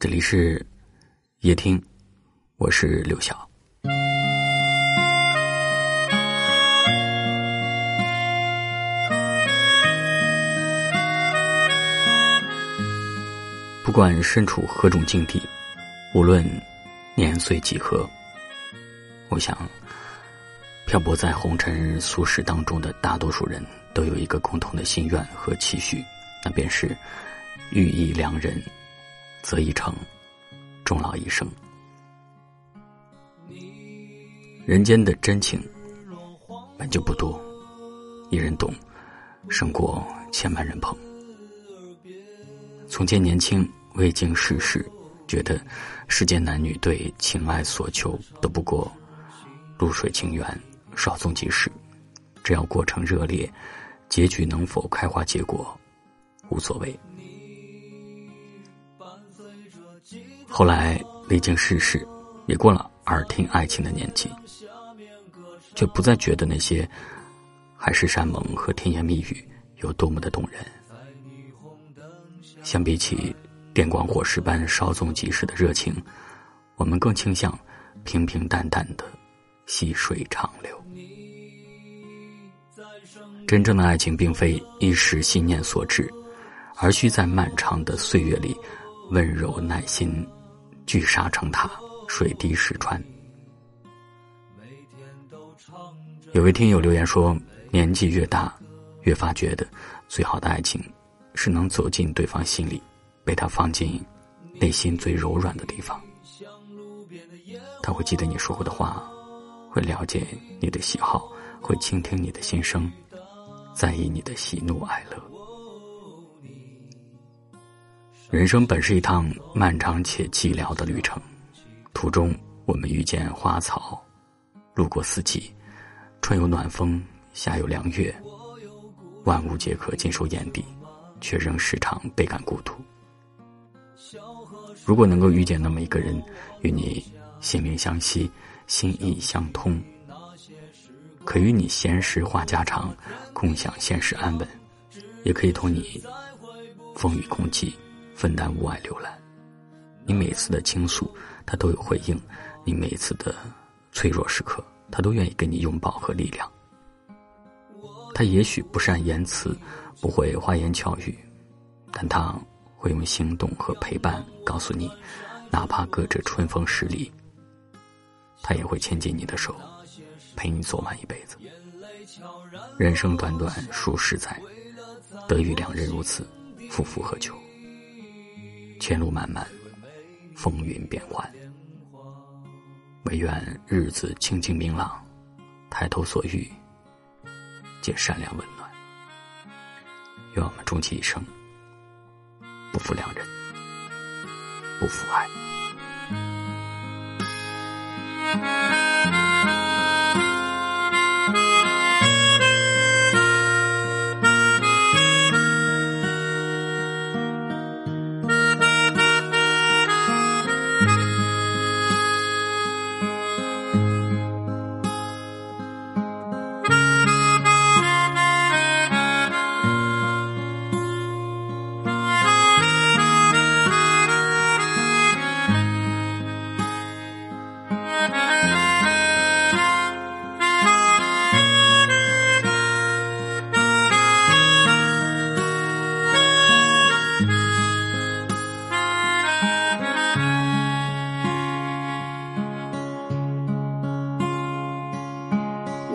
这里是夜听，我是刘晓。不管身处何种境地，无论年岁几何，我想，漂泊在红尘俗世当中的大多数人都有一个共同的心愿和期许，那便是遇一良人，择一城，终老一生。人间的真情本就不多，一人懂，胜过千万人捧。从前年轻，未经世事，觉得世间男女对情爱所求都不过露水情缘，稍纵即逝。只要过程热烈，结局能否开花结果无所谓。后来历经世事，也过了耳听爱情的年纪，却不再觉得那些海誓山盟和甜言蜜语有多么的动人。相比起电光火石般稍纵即逝的热情，我们更倾向平平淡淡的细水长流。真正的爱情并非一时信念所致，而需在漫长的岁月里温柔耐心，聚沙成塔，水滴石穿。有位听友留言说：“年纪越大，越发觉得最好的爱情。”是能走进对方心里，被他放进内心最柔软的地方。他会记得你说过的话，会了解你的喜好，会倾听你的心声，在意你的喜怒哀乐。人生本是一趟漫长且寂寥的旅程，途中我们遇见花草，路过四季，春有暖风，夏有凉月，万物皆可尽收眼底。却仍时常倍感孤独。如果能够遇见那么一个人，与你心灵相惜、心意相通，可与你闲时话家常，共享现实安稳，也可以同你风雨共济，分担无碍浏览。你每次的倾诉，他都有回应；你每次的脆弱时刻，他都愿意给你拥抱和力量。他也许不善言辞。不会花言巧语，但他会用行动和陪伴告诉你，哪怕隔着春风十里，他也会牵紧你的手，陪你走完一辈子。人生短短数十载，得遇两人如此，夫复何求？前路漫漫，风云变幻，唯愿日子清清明朗，抬头所遇，皆善良温暖。愿我们终其一生，不负良人，不负爱。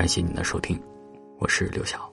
感谢您的收听，我是刘晓。